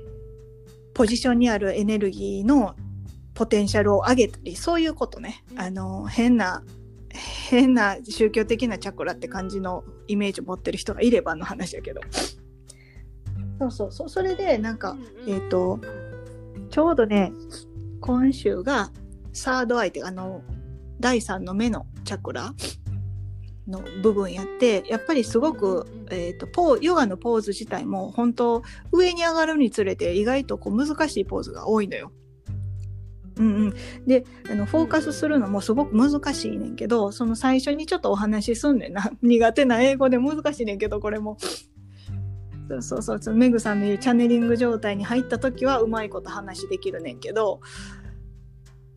ポジションにあるエネルギーのポテンシャルを上げたりそういうことね。あの変な変な宗教的なチャクラって感じのイメージを持ってる人がいればの話やけど。そうそう。そうそれでなんか、えっ、とちょうどね今週がサードアイってあの第三の目のチャクラの部分やってやっぱりすごく、えー、とポーヨガのポーズ自体も本当上に上がるにつれて意外とこう難しいポーズが多いのよ。うんうん、であのフォーカスするのもすごく難しいねんけどその最初にちょっとお話しすんねんな。*laughs* 苦手な英語で難しいねんけどこれも。そうそうそう。メグさんの言うチャネリング状態に入った時はうまいこと話できるねんけど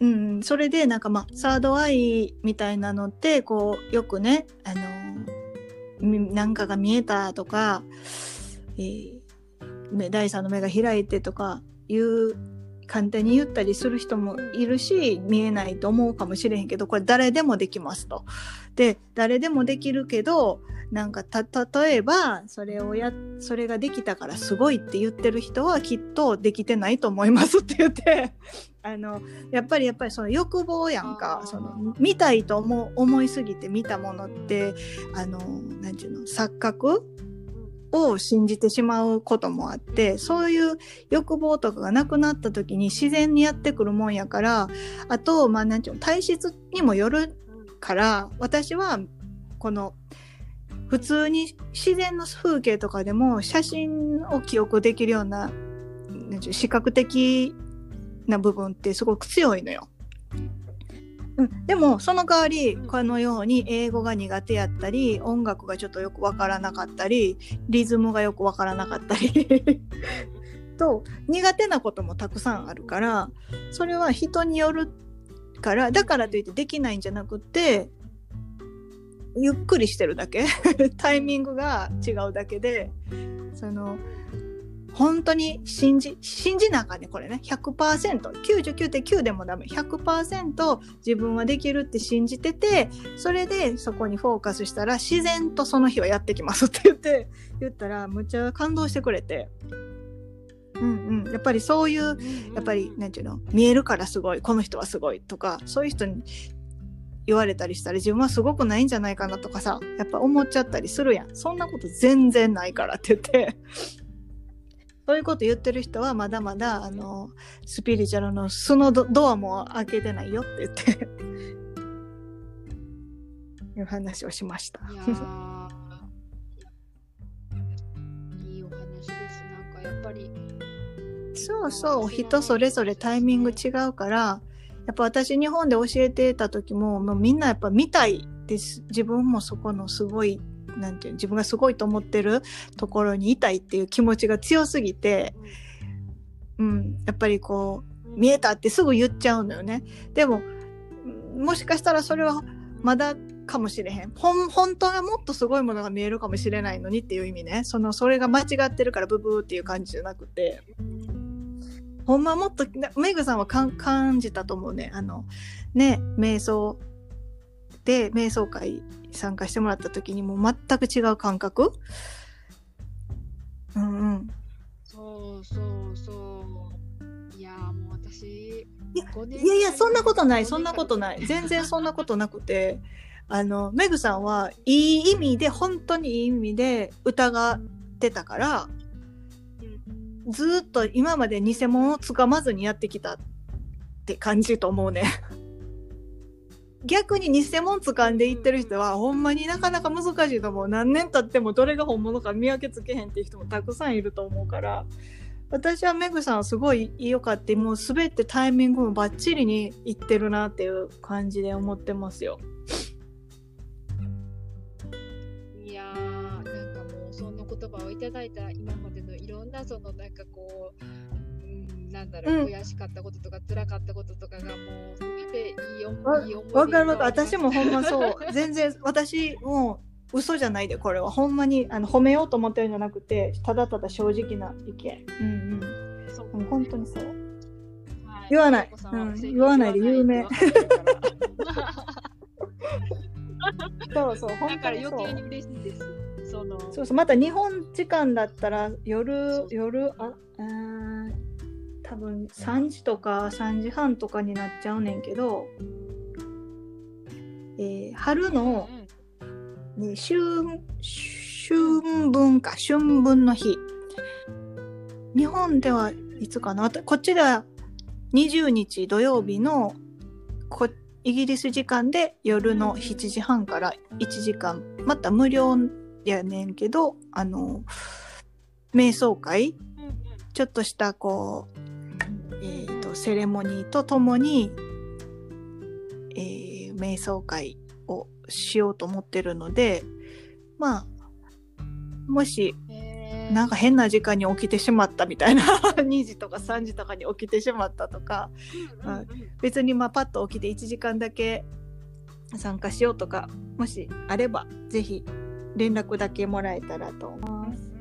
うん、それでなんかまあサードアイみたいなのってこうよくねあのなんかが見えたとか、えー第三の目が開いてとかいう簡単に言ったりする人もいるし見えないと思うかもしれへんけどこれ誰でもできますと。で誰でもできるけどなんか例えばそれをやそれができたからすごいって言ってる人はきっとできてないと思いますって言って *laughs* あのやっぱりやっぱりその欲望やんかその見たいと思思いすぎて見たものってあのなんていうの錯覚を信じてしまうこともあってそういう欲望とかがなくなった時に自然にやってくるもんやからあとまあなんていうの体質にもよるから私はこの普通に自然の風景とかでも写真を記憶できるような視覚的な部分ってすごく強いのよ。うん、でもその代わりこのように英語が苦手やったり音楽がちょっとよくわからなかったりリズムがよくわからなかったり。*laughs* と苦手なこともたくさんあるからそれは人によるからだからといってできないんじゃなくてゆっくりしてるだけ。*laughs* タイミングが違うだけでその本当に信じ信じなあかねこれね。100%99.9 でもダメ。100%自分はできるって信じててそれでそこにフォーカスしたら自然とその日はやってきますって言って言ったらむっちゃ感動してくれて。うんうん。やっぱりそういうやっぱりなんていうの？見えるからすごい。この人はすごいとかそういう人に言われたりしたら自分はすごくないんじゃないかなとかさやっぱ思っちゃったりするやん。そんなこと全然ないからって言って。そういうこと言ってる人はまだまだあのスピリチュアルの素のドドアも開けてないよって言っていう話をしました。いいいお話です。なんかやっぱりそうそう人それぞれタイミング違うからやっぱ私日本で教えてた時ももうみんなやっぱ見たいです自分もそこのすごいなんていう自分がすごいと思ってるところにいたいっていう気持ちが強すぎて、うん、やっぱりこう見えたってすぐ言っちゃうのよね。でももしかしたらそれはまだかもしれへん。ほん本当はもっとすごいものが見えるかもしれないのにっていう意味ね。そのそれが間違ってるからブブーっていう感じじゃなくて。ほんまもっとメグさんは感じたと思うね。あのね瞑想で瞑想会参加してもらった時にもう全く違う感覚？うんうん。そうそうそういやーもう私いや5年いやそんなことない、5そんなことない。年 *laughs* 全然そんなことなくて、あの、メグさんはいい意味で、本当にいい意味で疑ってたから、ずーっと今まで偽物をつかまずにやってきたって感じと思うね。逆に偽物掴んでいってる人は、ほんまになかなか難しいと思う。何年経ってもどれが本物か見分けつけへんっていう人もたくさんいると思うから、私はメグさんすごい良かって、もう滑ってタイミングもバッチリにいってるなっていう感じで思ってますよ。いやーなんかもうそんな言葉をいただいた今までのいろんなそのなんかこう、うん、なんだろう、うん悔しかったこととか辛かったこととかがもう全ていい思わいい思い出わかるわかる。私もほんまそう。*laughs* 全然、私もう嘘じゃないで、これは。ほんまにあの褒めようと思ってるんじゃなくて、ただただ正直な意見。うんそううん。本当にそう。はい言わないうん言わないで有名 *laughs* そうそう、だ本から当にそう余計に。嬉しいです。そのそうそう、また日本時間だったら夜、夜、あ、うーん多分3時とか3時半とかになっちゃうねんけど、えー春のうんね、春、春分か、春分の日。日本ではいつかな？こっちでは20日土曜日のこイギリス時間で夜の7時半から1時間、また無料やねんけど、あの、瞑想会？ちょっとしたこう、セレモニーとともに、えー瞑想会をしようと思ってるのでまあもしなんか変な時間に起きてしまったみたいな *laughs* 2時とか3時とかに起きてしまったとか別にまあパッと起きて1時間だけ参加しようとかもしあればぜひ連絡だけもらえたらと思います。うん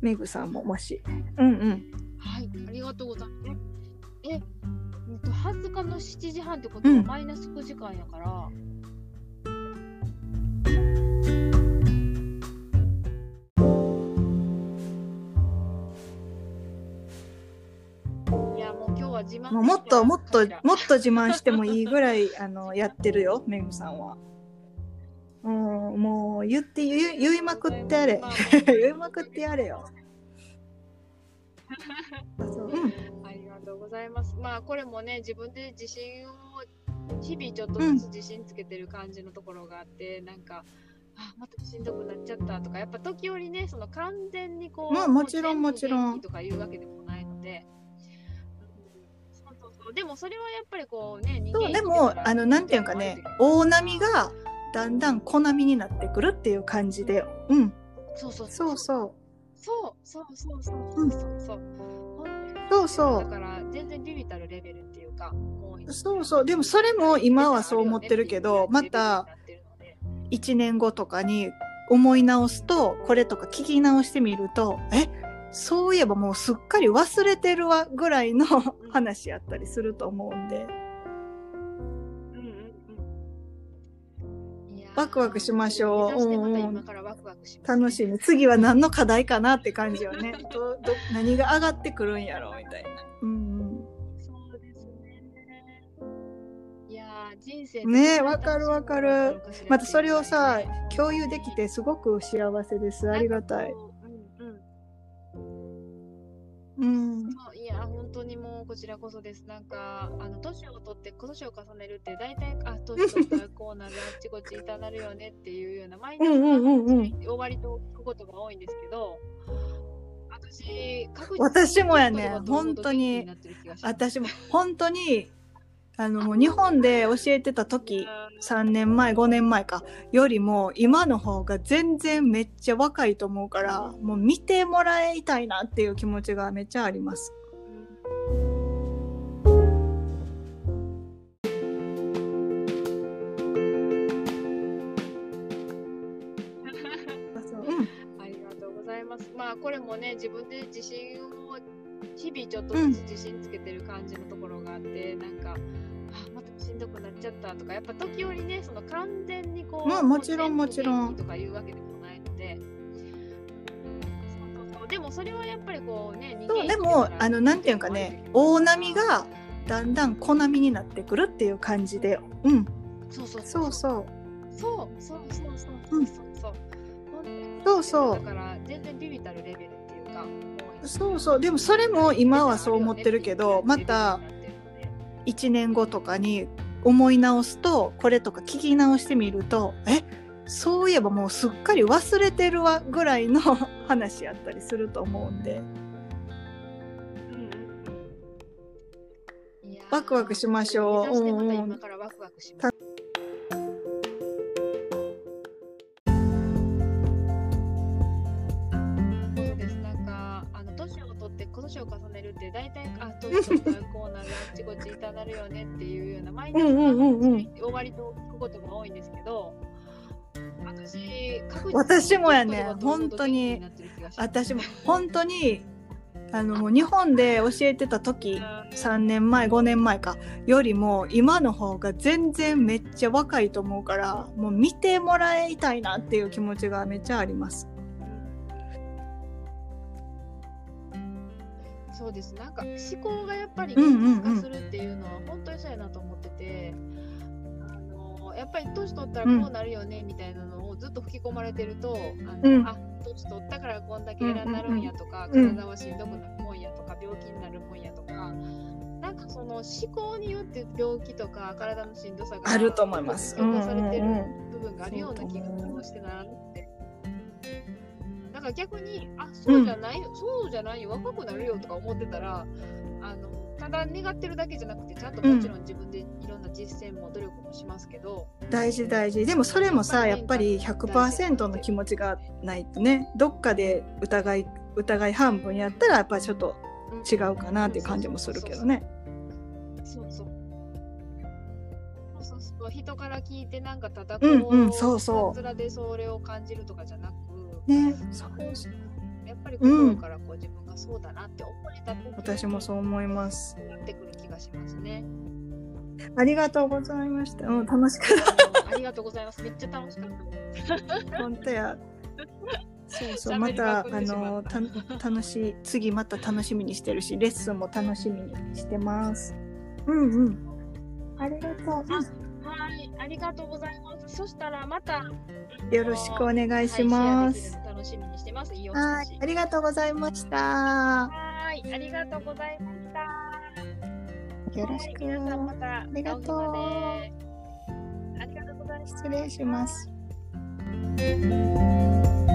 メグさんももし。うんうん。はい、ありがとうございます。え、えっと、20日の7時半ってことはうんマイナス9時間やから、いや、もう今日は自慢もうもっともっともっと自慢してもいいぐらい *laughs* あのやってるよメグさんは。もうもう言って言い言いまくってやれまあ言いまくってやれよ。そううんとうございます。まあこれもね自分で自信を日々ちょっとずつ自信つけてる感じのところがあって、なんかあまたしんどくなっちゃったとかやっぱ時折ねその完全にこう、まあもちろんもちろん。とかいうわけでもないので。うんそうそうそう。でもそれはやっぱりこうねそうでもあのなんていうかね大波がだんだん小波になってくるっていう感じでうん。そうそうそう。そうそう。そうそうそうそうそうそうそうそう。だから全然ビビたるレベルっていうかそうそう。でもそれも今はそう思ってるけどまた1年後とかに思い直すとこれとか聞き直してみるとえそういえばもうすっかり忘れてるわぐらいの話やったりすると思うんで。うんうんうん。ワクワクしましょうワクします楽しみ。次は何の課題かなって感じよね。*laughs* どど何が上がってくるんやろうみたいな。うんそうですね。いやー人生ねえわかるわかる。うんまたそれをさ共有できてすごく幸せです。ありがたい。うん。いや本当にもうこちらこそです。なんかあの年を取って年を重ねるって大体あ年取ったらこうなるあっちこっち痛なるよねっていうようなマイナスうんうんうんうん。な話を割と聞くことが多いんですけどあ私私もやね本当に私も本当にあのもう日本で教えてた時3年前5年前かよりも今の方が全然めっちゃ若いと思うからもう見てもらいたいなっていう気持ちがめっちゃあります。*laughs* うんありがとうございます。まあこれもね自分で自信を日々ちょっとずつ自信つけてる感じのところがあって、なんかあまたしんどくなっちゃったとかやっぱ時折ねその完全にこうまあもちろんもちろん。とかいうわけでもないので。でもそれはやっぱりこうねそうでもあのなんていうかね大波がだんだん小波になってくるっていう感じでうん。そうそうそうそう。そうそう。そうそうそうそうそうそうそう。だから全然ビビたるレベルっていうかそうそう。でもそれも今はそう思ってるけどまた1年後とかに思い直すとこれとか聞き直してみるとえそういえばもうすっかり忘れてるわぐらいの話やったりすると思うんで。いやー。ワクワクしましょう。からワクワクします。体あ年取ったらこうなるあっちこっち痛なるよねっていうようなマイナスうんうんうんうん。な終わりと聞くことが多いんですけど私私もやね。本当に。私も本当にあのもう日本で教えてた時3年前5年前かよりも今の方が全然めっちゃ若いと思うからもう見てもらいたいなっていう気持ちがめっちゃあります。そうです。なんか思考がやっぱりうんうんうん。現実化するっていうのは本当にそうやなと思ってて、あのやっぱり年取ったらこうなるよねみたいなのをずっと吹き込まれてると、あのうん。あ年取ったからこんだけ偉になるんやとか、うんうんうん体はしんどくなるもんやとか病気になるもんやとかなんかその思考によって病気とか体のしんどさがあると思います。強化されてるうんうんうん。部分があるような気がそうと思うしてならなくて。だから逆に、あ、そうじゃないよ、そうじゃないよ、若くなるよとか思ってたら、あの、ただ願ってるだけじゃなくて、ちゃんともちろん自分でいろんな実践も努力もしますけど、大事大事。でもそれもさやっぱり100%の気持ちがないとねどっかで疑い疑い半分やったらやっぱりちょっと違うかなっていう感じもするけどね。そうそう。そうそう人から聞いてなんかただこうんうんそうそう。でそれを感じるとかじゃなく、ねそうやっぱり心からこう自分がそうだなって思えた時に私もそう思います。なってくる気がしますね。ありがとうございました。うん楽しかっありがとうございます。めっちゃ楽しかった。た。本当や。そうそうまたあのた楽しい次また楽しみにしてるしレッスンも楽しみにしてます。うんうん。ありがとう。はい、ありがとうございます。そしたらまたよろしくお願いしはいます。シェアできるの楽しみにしてます。いいはい、ありがとうございました。はい、ありがとうございました。よろしく。はい皆さんまたありがとうありがとうございます。失礼します。はい